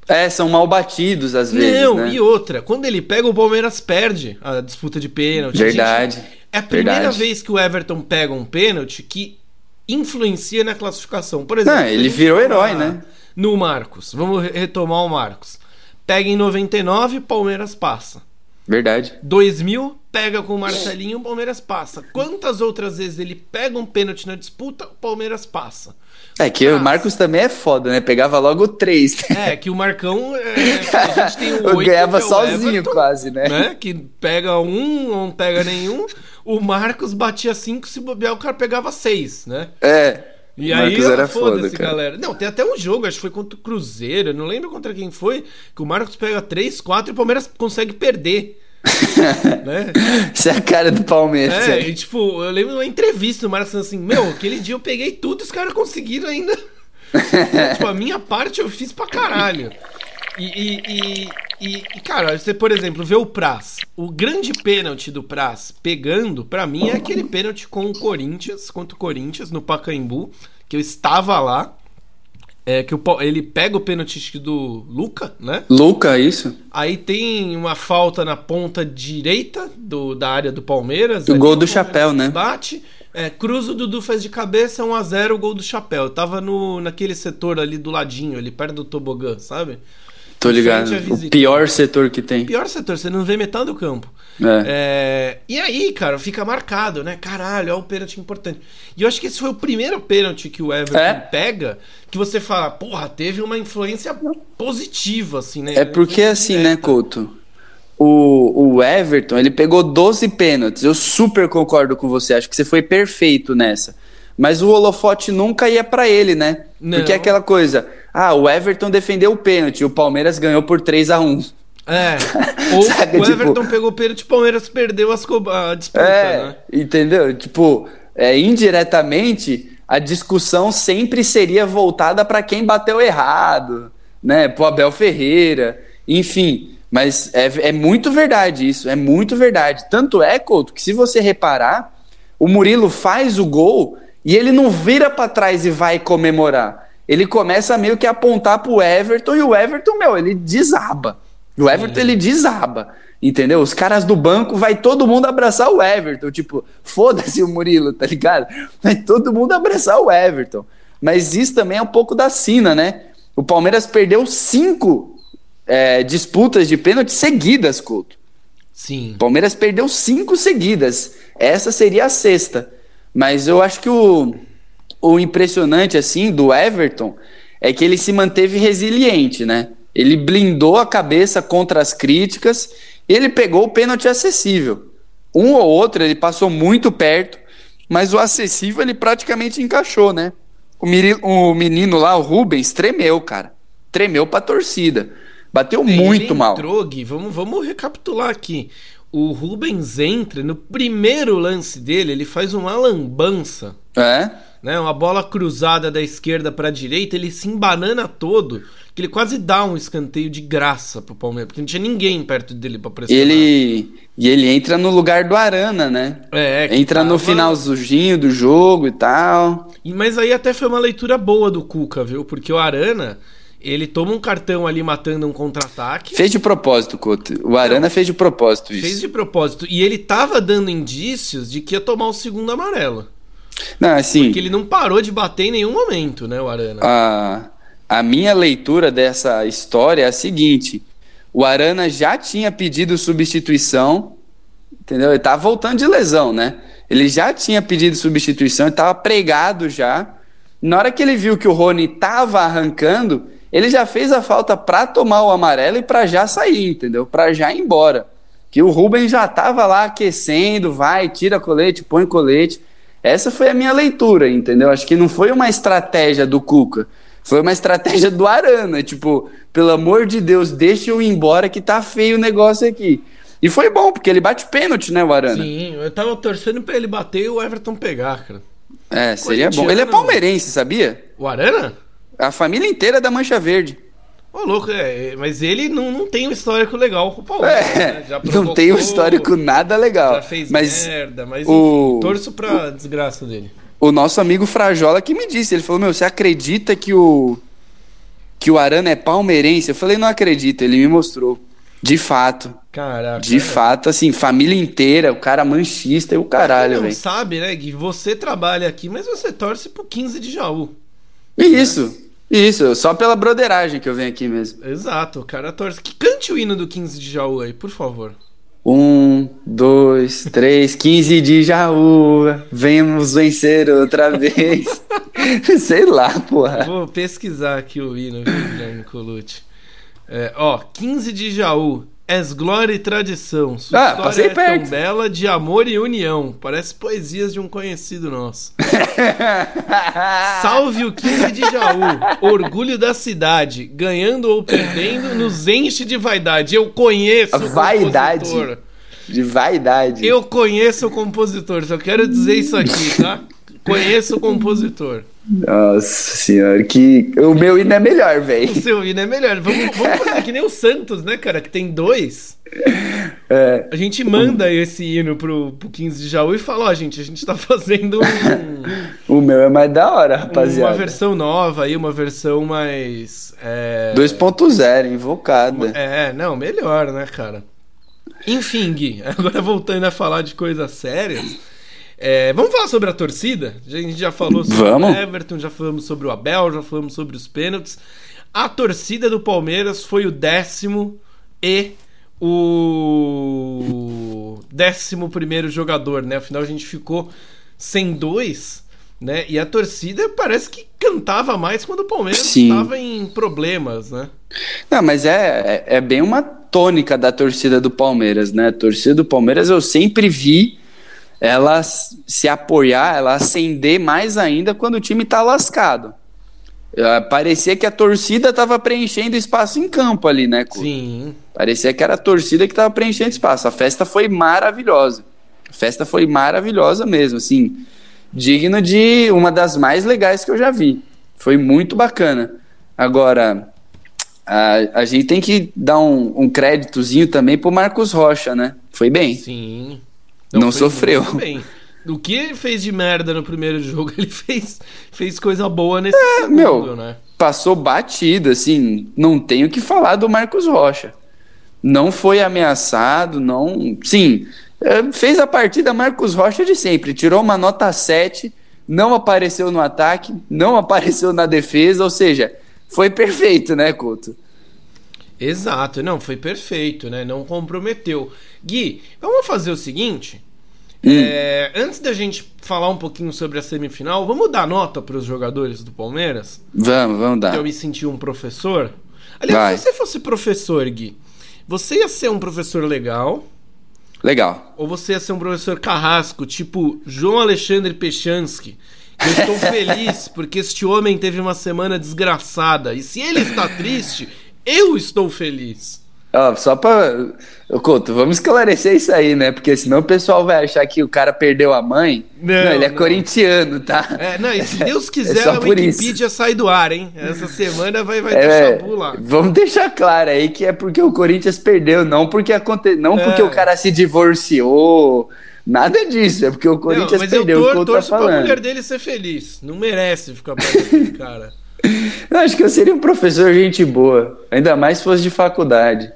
É, são mal batidos às vezes. Não, né? e outra, quando ele pega, o Palmeiras perde a disputa de pênalti. Verdade. Gente, é a primeira verdade. vez que o Everton pega um pênalti que influencia na classificação. Por exemplo, Não, ele virou herói, né? No Marcos. Vamos retomar o Marcos. Pega em 99, Palmeiras passa. Verdade. 2000, pega com o Marcelinho, o Palmeiras passa. Quantas outras vezes ele pega um pênalti na disputa, o Palmeiras passa. É que o Marcos também é foda, né? Pegava logo três. Né? É, que o Marcão. É, a gente tem o 8, ganhava é o sozinho Everton, quase, né? né? Que pega um, não pega nenhum. O Marcos batia cinco, se bobear, o cara pegava seis, né? É. E aí, era foda, galera. Não, tem até um jogo, acho que foi contra o Cruzeiro, não lembro contra quem foi, que o Marcos pega três, quatro e o Palmeiras consegue perder. né? Isso é a cara do Palmeiras. É, e, tipo, eu lembro de uma entrevista do Marcos assim: Meu, aquele dia eu peguei tudo e os caras conseguiram ainda. tipo, a minha parte eu fiz pra caralho. E, e, e, e, cara, você, por exemplo, vê o Praz. O grande pênalti do Praz pegando, para mim, é aquele pênalti com o Corinthians, contra o Corinthians, no Pacaembu, que eu estava lá. É que o, ele pega o pênalti do Luca, né? Luca, isso. Aí tem uma falta na ponta direita do, da área do Palmeiras. O gol do chapéu, né? Bate. É, cruza o Dudu faz de cabeça, 1x0 o gol do chapéu. Eu tava no, naquele setor ali do ladinho, ali perto do tobogã, sabe? Tô ligado. O pior setor que tem. Pior setor, você não vê metade do campo. É. É... E aí, cara, fica marcado, né? Caralho, é um pênalti importante. E eu acho que esse foi o primeiro pênalti que o Everton é? pega, que você fala, porra, teve uma influência positiva, assim, né? É porque assim, né, Couto? O, o Everton, ele pegou 12 pênaltis. Eu super concordo com você. Acho que você foi perfeito nessa. Mas o holofote nunca ia para ele, né? Não. Porque é aquela coisa ah, o Everton defendeu o pênalti, o Palmeiras ganhou por 3 a 1 é. Ou Saca, o tipo, Everton pegou o pênalti o Palmeiras perdeu as a disputa, é, né? Entendeu? Tipo, é, indiretamente, a discussão sempre seria voltada para quem bateu errado, né? Pro Abel Ferreira, enfim. Mas é, é muito verdade isso, é muito verdade. Tanto é, Couto, que se você reparar, o Murilo faz o gol e ele não vira para trás e vai comemorar ele começa meio que a apontar pro Everton e o Everton, meu, ele desaba. O Everton, ele desaba. Entendeu? Os caras do banco, vai todo mundo abraçar o Everton. Tipo, foda-se o Murilo, tá ligado? Vai todo mundo abraçar o Everton. Mas isso também é um pouco da sina, né? O Palmeiras perdeu cinco é, disputas de pênalti seguidas, Couto. Sim. O Palmeiras perdeu cinco seguidas. Essa seria a sexta. Mas eu acho que o, o impressionante, assim, do Everton é que ele se manteve resiliente, né? Ele blindou a cabeça contra as críticas e ele pegou o pênalti acessível. Um ou outro ele passou muito perto, mas o acessível ele praticamente encaixou, né? O, menino, o menino lá, o Rubens, tremeu, cara. Tremeu pra torcida. Bateu Ele muito mal. entrou, Gui, vamos, vamos recapitular aqui. O Rubens entra, no primeiro lance dele, ele faz uma lambança, É? Né? Uma bola cruzada da esquerda pra direita, ele se embanana todo, que ele quase dá um escanteio de graça pro Palmeiras, porque não tinha ninguém perto dele pra pressionar. Ele. E ele entra no lugar do Arana, né? É, que Entra no finalzinho do jogo e tal. E- Mas aí até foi uma leitura boa do Cuca, viu? Porque o Arana, ele toma um cartão ali matando um contra-ataque. Fez de propósito, Couto. O Arana fez de propósito isso. Fez de propósito. E ele tava dando indícios de que ia tomar o segundo amarelo. Não, assim. Porque ele não parou de bater em nenhum momento, né, o Arana? A, a minha leitura dessa história é a seguinte: o Arana já tinha pedido substituição, entendeu? Ele tava voltando de lesão, né? Ele já tinha pedido substituição, ele tava pregado já. Na hora que ele viu que o Rony tava arrancando, ele já fez a falta pra tomar o amarelo e pra já sair, entendeu? Pra já ir embora. Que o Rubens já tava lá aquecendo, vai, tira colete, põe colete. Essa foi a minha leitura, entendeu? Acho que não foi uma estratégia do Cuca. Foi uma estratégia do Arana. Tipo, pelo amor de Deus, deixa eu ir embora que tá feio o negócio aqui. E foi bom, porque ele bate pênalti, né, o Arana? Sim, eu tava torcendo pra ele bater e o Everton pegar, cara. É, seria bom. Ele é palmeirense, sabia? O Arana? A família inteira é da Mancha Verde. Ô, louco, é, mas ele não, não tem um histórico legal com o Palmeiras. É, né? Já não tem um provocou, histórico nada legal. Já fez Mas merda, mas o- enfim, torço pra desgraça dele. o nosso amigo Frajola que me disse, ele falou, meu, você acredita que o que o Arana é palmeirense? Eu falei, não acredito, ele me mostrou. De fato. Caraca. De é. fato, assim, família inteira, o cara manchista e o caralho, não velho. sabe, né, Gui? Você trabalha aqui, mas você torce pro 15 de Jaú. Isso, isso, só pela broderagem que eu venho aqui mesmo. Exato, o cara torce. Que cante o hino do 15 de Jaú aí, por favor. Um, dois, três, 15 de Jaú, vemos vencer outra vez. Sei lá, porra. Vou pesquisar aqui o hino, Guilherme Colucci? É, ó, 15 de Jaú. És glória e tradição. Sua Ah, história é perto. tão bela de amor e união. Parece poesias de um conhecido nosso. Salve o 15 de Jaú, orgulho da cidade, ganhando ou perdendo, nos enche de vaidade. Eu conheço o Vaidade. compositor. De vaidade. Eu conheço o compositor, só quero dizer isso aqui, tá? Conheço o compositor. Nossa senhora, que. O meu hino é melhor, velho. O seu hino é melhor. Vamos, vamos fazer que nem o Santos, né, cara? Que tem dois. É. A gente manda esse hino pro, pro 15 de Jaú e fala, ó, gente, a gente tá fazendo um- O meu é mais da hora, rapaziada. uma versão nova aí, uma versão mais. É, 2.0, invocada. É, não, melhor, né, cara? Enfim, Gui, agora voltando a falar de coisas sérias. É, vamos falar sobre a torcida? A gente já falou sobre Vamos. o Everton, já falamos sobre o Abel, já falamos sobre os pênaltis. A torcida do Palmeiras foi o décimo e o décimo primeiro jogador, né? Afinal, a gente ficou sem dois, né? E a torcida parece que cantava mais quando o Palmeiras Sim. estava em problemas, né? Não, mas é, é, é bem uma tônica da torcida do Palmeiras, né? A torcida do Palmeiras eu sempre vi ela se apoiar, ela acender mais ainda quando o time tá lascado. Eh, Parecia que a torcida tava preenchendo espaço em campo ali, né? Couto? Sim. Parecia que era a torcida que tava preenchendo espaço. A festa foi maravilhosa. A festa foi maravilhosa mesmo, assim, digno de uma das mais legais que eu já vi. Foi muito bacana. Agora, a, a gente tem que dar um, um créditozinho também pro Marcos Rocha, né? Foi bem. Sim. Não foi sofreu. bem. O que ele fez de merda no primeiro jogo, ele fez, fez coisa boa nesse é, segundo, meu, né? Passou batido, assim, não tenho o que falar do Marcos Rocha. Não foi ameaçado, não. Sim, é, fez a partida Marcos Rocha de sempre, tirou uma nota 7, não apareceu no ataque, não apareceu na defesa, ou seja, foi perfeito, né, Couto? Exato, não, foi perfeito, né? Não comprometeu. Gui, vamos fazer o seguinte. Hum. É, antes da gente falar um pouquinho sobre a semifinal, vamos dar nota para os jogadores do Palmeiras? Vamos, vamos dar. Eu me senti um professor. Aliás, Vai. se você fosse professor, Gui, você ia ser um professor legal. Legal. Ou você ia ser um professor carrasco, tipo João Alexandre Pechansky. Eu estou feliz porque este homem teve uma semana desgraçada. E se ele está triste, eu estou feliz. Ó, só pra. Couto, vamos esclarecer isso aí, né? Porque senão o pessoal vai achar que o cara perdeu a mãe. Não, não ele é não. corintiano, tá? É, não, e se Deus quiser, é a Wikipedia isso. sai do ar, hein? Essa semana vai, vai é, deixar lá. Vamos deixar claro aí que é porque o Corinthians perdeu, não porque aconte... não é. porque o cara se divorciou. Nada disso, é porque o Corinthians não, mas perdeu. Eu tor tá torço tá pra mulher dele ser feliz. Não merece ficar perto cara. Eu acho que eu seria um professor gente boa. Ainda mais se fosse de faculdade.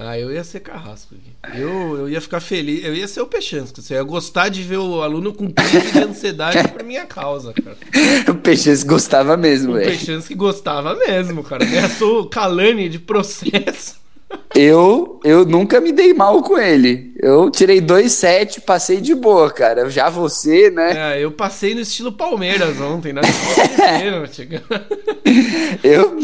Ah, eu ia ser carrasco. Eu, eu ia ficar feliz. Eu ia ser o Peixansco. Você ia gostar de ver o aluno com crise de ansiedade por minha causa, cara. O Peixansco gostava mesmo, velho. O Peixansco gostava mesmo, cara. Eu sou Calani de processo. Eu, eu nunca me dei mal com ele. Eu tirei 2,7, passei de boa, cara. Já você, né? É, eu passei no estilo Palmeiras ontem, né? eu,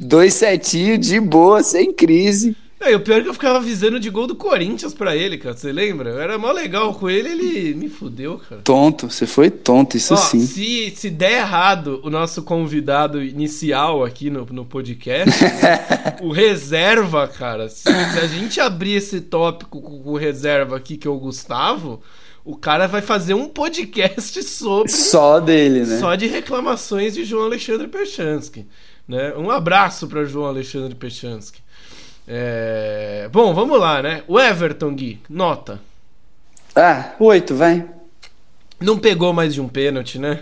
2,7 de boa, sem crise. É, o pior é que eu ficava avisando de gol do Corinthians pra ele, cara. Você lembra? Eu era mó legal com ele, ele me fudeu, cara. Tonto, você foi tonto, isso Ó, sim. Se, se der errado o nosso convidado inicial aqui no, no podcast, o reserva, cara. Se, se, a gente abrir esse tópico com o reserva aqui, que é o Gustavo. O cara vai fazer um podcast sobre. Só dele, né? Só de reclamações de João Alexandre Pechansky. Né? Um abraço para João Alexandre Pechansky. É... Bom, vamos lá, né? O Everton, Gui, nota. Ah, oito, vai. Não pegou mais de um pênalti, né?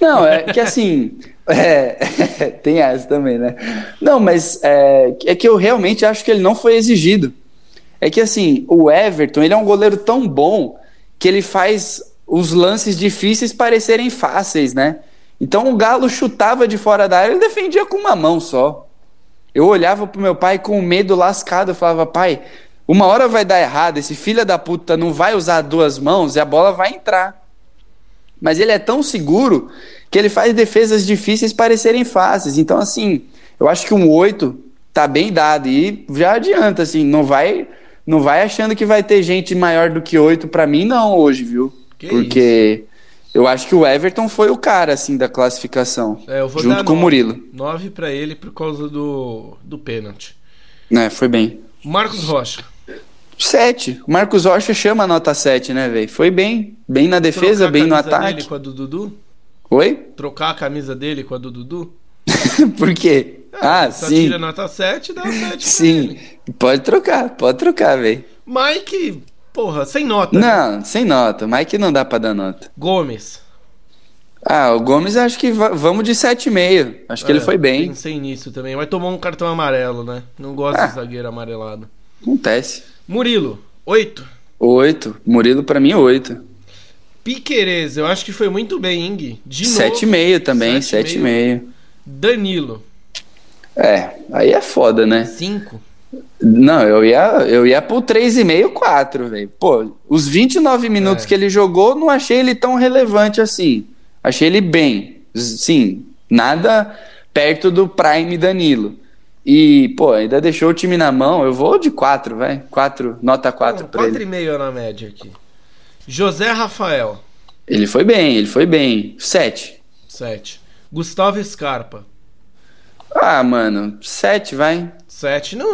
Não, é que assim. É, tem essa também, né? Não, mas é, é que eu realmente acho que ele não foi exigido. É que assim, o Everton, ele é um goleiro tão bom que ele faz os lances difíceis parecerem fáceis, né? Então o Galo chutava de fora da área, ele defendia com uma mão só. Eu olhava pro meu pai com medo lascado, eu falava, pai, uma hora vai dar errado, esse filho da puta não vai usar duas mãos e a bola vai entrar. Mas ele é tão seguro que ele faz defesas difíceis parecerem fáceis. Então, assim, eu acho que um 8 tá bem dado. E já adianta, assim, não vai não vai achando que vai ter gente maior do que 8 para mim, não, hoje, viu? Que Porque isso? Eu acho que o Everton foi o cara, assim, da classificação. É, eu vou junto com nove, o Murilo. 9 para ele por causa do, do pênalti. É, foi bem. Marcos Rocha. 7. O Marcos Rocha chama a nota 7, né, velho? Foi bem. Bem na defesa, bem no ataque. Dele com a do Dudu? Oi? Trocar a camisa dele com a do Dudu? por quê? Ah, ah sim. tira nota 7 dá 7 Sim. Pode trocar, pode trocar, velho. Mike Porra, sem nota. Né? Não, né? sem nota. Mike não dá pra dar nota. Gomes. Ah, o Gomes acho que vamos de 7,5. Acho que é, ele foi bem. Pensei nisso também. Vai tomar um cartão amarelo, né? Não gosto ah, de zagueiro amarelado. Acontece. Murilo, 8. 8. Murilo pra mim, 8. Piquerez, eu acho que foi muito bem, Ing. De 7,5 também, 7,5. Danilo. É, aí é foda, né? 5. Não, eu ia, eu ia pro 3,5, 4, velho. Pô, os 29 minutos é. que ele jogou, não achei ele tão relevante assim. Achei ele bem. Sim, nada perto do Prime Danilo. E, pô, ainda deixou o time na mão. Eu vou de 4, vai. 4, nota 4 pra 4 ele. 4,5 na média aqui. José Rafael. Ele foi bem, ele foi bem. 7. 7. Gustavo Scarpa. Ah, mano, 7, vai. 7. Não,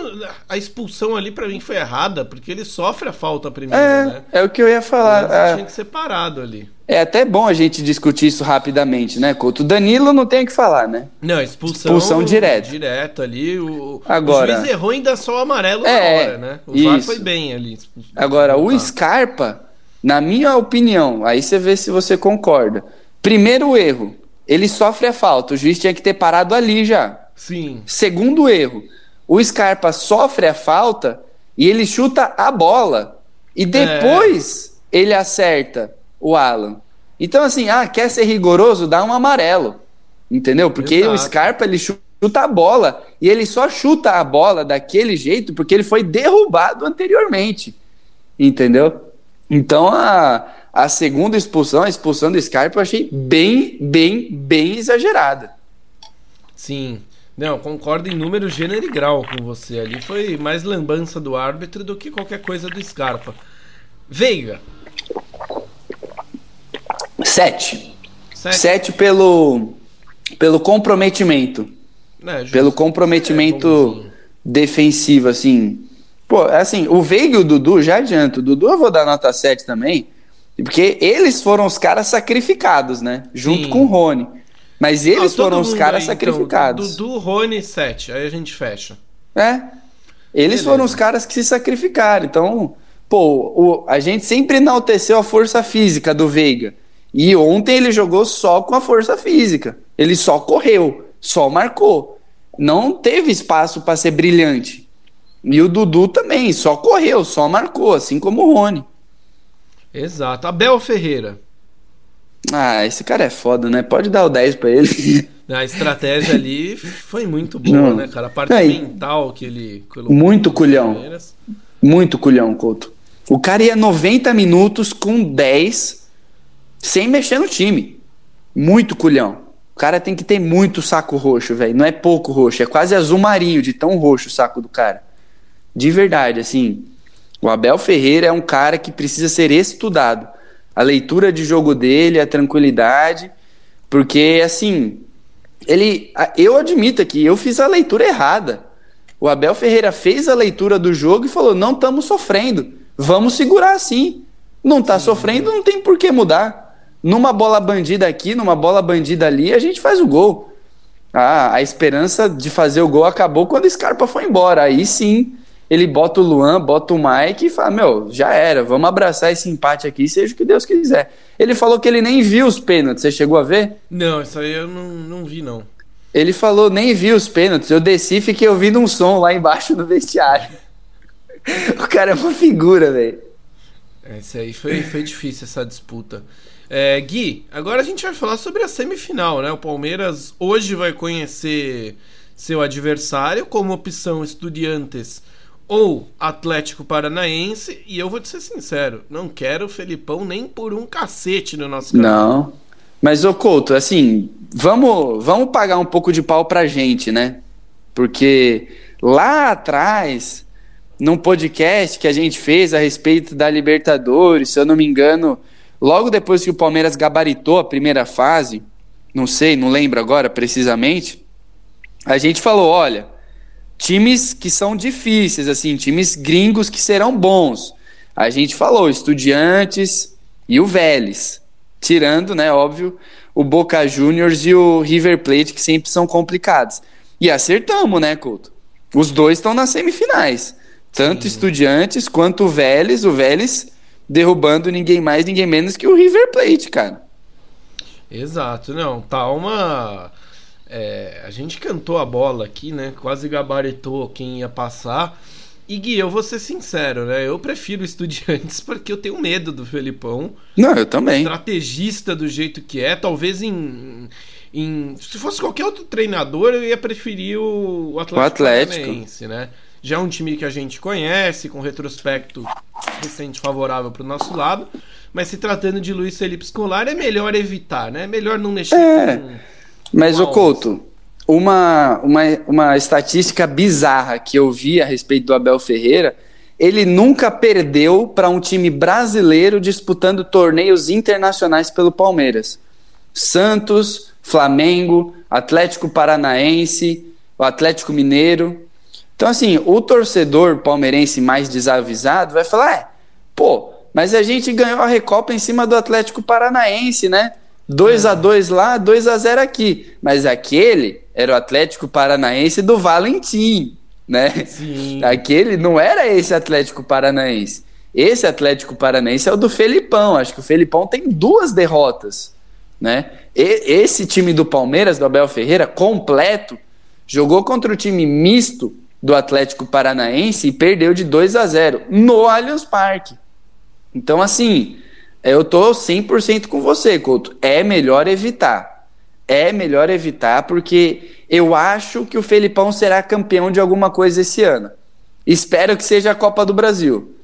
a expulsão ali para mim foi errada, porque ele sofre a falta primeiro, é, né? É o que eu ia falar. É, tinha que ser parado ali. É até bom a gente discutir isso rapidamente, né, Couto? O Danilo não tem o que falar, né? Não, expulsão. Expulsão direta. Direto ali. O, Agora, o juiz errou ainda só o amarelo é, na hora, né? O VAR foi bem ali. Agora, o Scarpa, Na minha opinião, aí você vê se você concorda. Primeiro erro, ele sofre a falta. O juiz tinha que ter parado ali já. Sim. Segundo erro, o Scarpa sofre a falta e ele chuta a bola. E depois é. ele acerta o Alan. Então, assim, ah, quer ser rigoroso? Dá um amarelo. Entendeu? Porque Exato. o Scarpa ele chuta a bola e ele só chuta a bola daquele jeito porque ele foi derrubado anteriormente. Entendeu? Então a, a segunda expulsão, a expulsão do Scarpa, eu achei bem, bem, bem exagerada. Sim. Não, concordo em número, gênero e grau com você. Ali foi mais lambança do árbitro do que qualquer coisa do Scarpa. Veiga. Sete. Sete, Sete pelo, pelo comprometimento. É, pelo comprometimento é, defensivo, assim. Pô, assim, o Veiga e o Dudu, já adianto. O Dudu eu vou dar nota 7 também. Porque eles foram os caras sacrificados, né? Junto Sim. com o Rony. Mas eles foram os caras aí, então, sacrificados. Então, Dudu, Rony, 7. Aí a gente fecha. É. Eles Beleza. foram os caras que se sacrificaram. Então, pô, o, a gente sempre enalteceu a força física do Veiga. E ontem ele jogou só com a força física. Ele só correu, só marcou. Não teve espaço para ser brilhante. E o Dudu também, só correu, só marcou, assim como o Rony. Exato. Abel Ferreira. Ah, esse cara é foda, né? Pode dar o 10 pra ele. A estratégia ali foi muito boa, Não. né, cara? A parte Aí, mental que ele colocou. Muito culhão. Muito culhão, Couto. O cara ia 90 minutos com 10 sem mexer no time. Muito culhão. O cara tem que ter muito saco roxo, velho. Não é pouco roxo, é quase azul marinho de tão roxo o saco do cara. De verdade, assim. O Abel Ferreira é um cara que precisa ser estudado a leitura de jogo dele, a tranquilidade, porque assim, ele, eu admito que eu fiz a leitura errada. O Abel Ferreira fez a leitura do jogo e falou: "Não estamos sofrendo, vamos segurar assim. Não está sofrendo, não tem por que mudar. Numa bola bandida aqui, numa bola bandida ali, a gente faz o gol. Ah, a esperança de fazer o gol acabou quando o Scarpa foi embora. Aí sim, ele bota o Luan, bota o Mike e fala: Meu, já era, vamos abraçar esse empate aqui, seja o que Deus quiser. Ele falou que ele nem viu os pênaltis, você chegou a ver? Não, isso aí eu não, não vi, não. Ele falou: Nem vi os pênaltis, eu desci e fiquei ouvindo um som lá embaixo no vestiário. o cara é uma figura, velho. Esse aí foi, foi difícil essa disputa. É, Gui, agora a gente vai falar sobre a semifinal, né? O Palmeiras hoje vai conhecer seu adversário como opção Estudiantes ou Atlético Paranaense, e eu vou te ser sincero, não quero o Felipão nem por um cacete no nosso. Não. Mas, ô Couto, assim, vamos, vamos pagar um pouco de pau pra gente, né? Porque lá atrás, num podcast que a gente fez a respeito da Libertadores, se eu não me engano, logo depois que o Palmeiras gabaritou a primeira fase, não sei, não lembro agora precisamente, a gente falou: olha, times que são difíceis, assim, times gringos que serão bons. A gente falou Estudiantes e o Vélez, tirando, né, óbvio, o Boca Juniors e o River Plate, que sempre são complicados. E acertamos, né, Couto? Os dois estão nas semifinais. Tanto Sim. Estudiantes quanto o Vélez. O Vélez derrubando ninguém mais, ninguém menos que o River Plate, cara. Exato, não. Tá uma é, a gente cantou a bola aqui, né? Quase gabaritou quem ia passar. E Gui, eu vou ser sincero, né? Eu prefiro Estudiantes porque eu tenho medo do Felipão. Não, eu também. Estrategista do jeito que é. Talvez em, em. Se fosse qualquer outro treinador, eu ia preferir o Atlético. O Atlético. né? Já é um time que a gente conhece, com retrospecto recente favorável para o nosso lado. Mas se tratando de Luiz Felipe Scolari, é melhor evitar, né? É melhor não mexer é. com mas, o Couto, uma, uma, uma estatística bizarra que eu vi a respeito do Abel Ferreira, ele nunca perdeu para um time brasileiro disputando torneios internacionais pelo Palmeiras. Santos, Flamengo, Atlético Paranaense, o Atlético Mineiro. Então, assim, o torcedor palmeirense mais desavisado vai falar: é, pô, mas a gente ganhou a Recopa em cima do Atlético Paranaense, né? 2 a 2 lá, 2 a 0 aqui. Mas aquele era o Atlético Paranaense do Valentim, né? Sim. Aquele não era esse Atlético Paranaense. Esse Atlético Paranaense é o do Felipão. Acho que o Felipão tem duas derrotas, né? E, esse time do Palmeiras, do Abel Ferreira, completo, jogou contra o time misto do Atlético Paranaense e perdeu de 2 a 0 no Allianz Parque. Então, assim, eu tô 100% com você, Couto. É melhor evitar. É melhor evitar, porque eu acho que o Felipão será campeão de alguma coisa esse ano. Espero que seja a Copa do Brasil.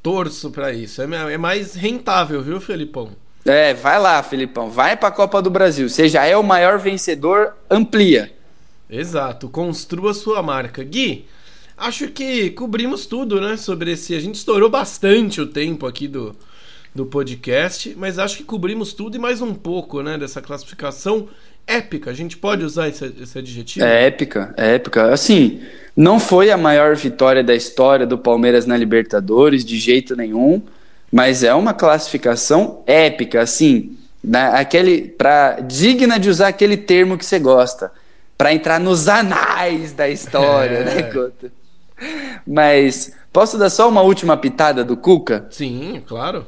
Torço para isso. É, é mais rentável, viu, Felipão? É, vai lá, Felipão. Vai para a Copa do Brasil. Você já é o maior vencedor, amplia. Exato. Construa sua marca. Gui, acho que cobrimos tudo, né? Sobre esse. A gente estourou bastante o tempo aqui do, do podcast, mas acho que cobrimos tudo e mais um pouco, né? Dessa classificação épica. A gente pode usar esse, esse adjetivo? É épica, é épica. Assim, não foi a maior vitória da história do Palmeiras na Libertadores, de jeito nenhum, mas é uma classificação épica, assim, na, aquele, pra, digna de usar aquele termo que você gosta, para entrar nos anais da história, é. né, Couto? Mas posso dar só uma última pitada do Cuca? Sim, claro.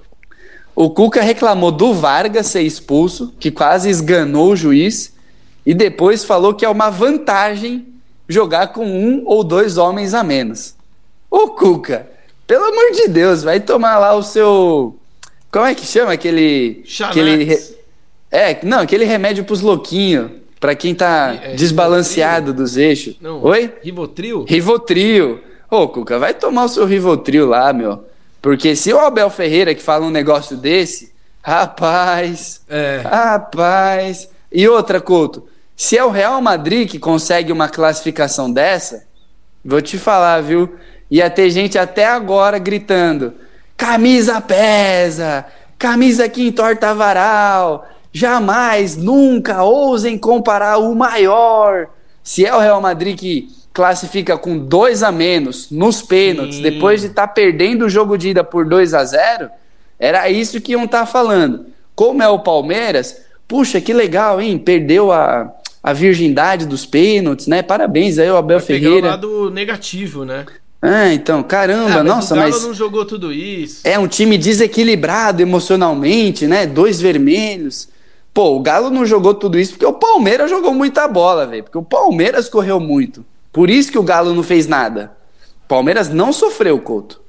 O Cuca reclamou do Vargas ser expulso, que quase esganou o juiz, e depois falou que é uma vantagem jogar com um ou dois homens a menos. Ô Cuca, pelo amor de Deus, vai tomar lá o seu. Como é que chama aquele. aquele É, não, aquele remédio pros louquinhos, para quem tá é, desbalanceado Rivotril? dos eixos. Não, Oi? Rivotril? Rivotril. Ô, Cuca, vai tomar o seu Rivotril lá, meu. Porque se o Abel Ferreira que fala um negócio desse, rapaz, é. rapaz. E outra, Couto, se é o Real Madrid que consegue uma classificação dessa, vou te falar, viu? Ia ter gente até agora gritando: camisa pesa, camisa que entorta varal, jamais, nunca ousem comparar o maior. Se é o Real Madrid que classifica com dois a menos nos pênaltis, Sim. depois de estar tá perdendo o jogo de ida por 2 a 0 era isso que iam estar tá falando. Como é o Palmeiras, puxa, que legal, hein? Perdeu a, a virgindade dos pênaltis, né? Parabéns aí, o Abel Vai Ferreira. O lado negativo, né? Ah, então, caramba, ah, mas nossa, o Galo mas. não jogou tudo isso. É um time desequilibrado emocionalmente, né? Dois vermelhos. Pô, o Galo não jogou tudo isso porque o Palmeiras jogou muita bola, velho. Porque o Palmeiras correu muito. Por isso que o Galo não fez nada. Palmeiras não sofreu, Couto.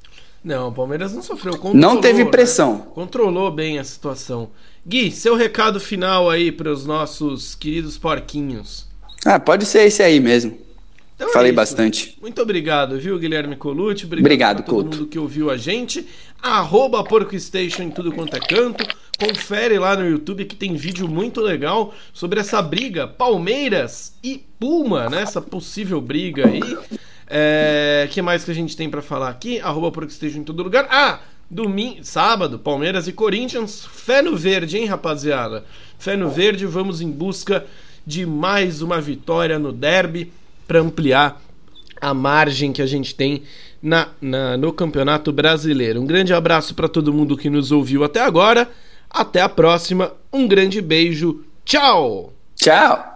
Não, o Palmeiras não sofreu. Não teve né? pressão. Né? Controlou bem a situação. Gui, seu recado final aí para os nossos queridos porquinhos. Ah, pode ser esse aí mesmo. Então é Falei é bastante. Muito obrigado, viu, Guilherme Colucci? Obrigado, obrigado todo Couto. mundo que ouviu a gente. Arroba PorcoStation em tudo quanto é canto. Confere lá no YouTube que tem vídeo muito legal sobre essa briga Palmeiras e Puma, né? Essa possível briga aí. É, que mais que a gente tem para falar aqui? Arroba PorcoStation em todo lugar. Ah! Domingo, sábado, Palmeiras e Corinthians. Fé no verde, hein, rapaziada? Fé no verde, vamos em busca de mais uma vitória no derby para ampliar a margem que a gente tem na, na, no Campeonato Brasileiro. Um grande abraço para todo mundo que nos ouviu até agora. Até a próxima. Um grande beijo. Tchau! Tchau!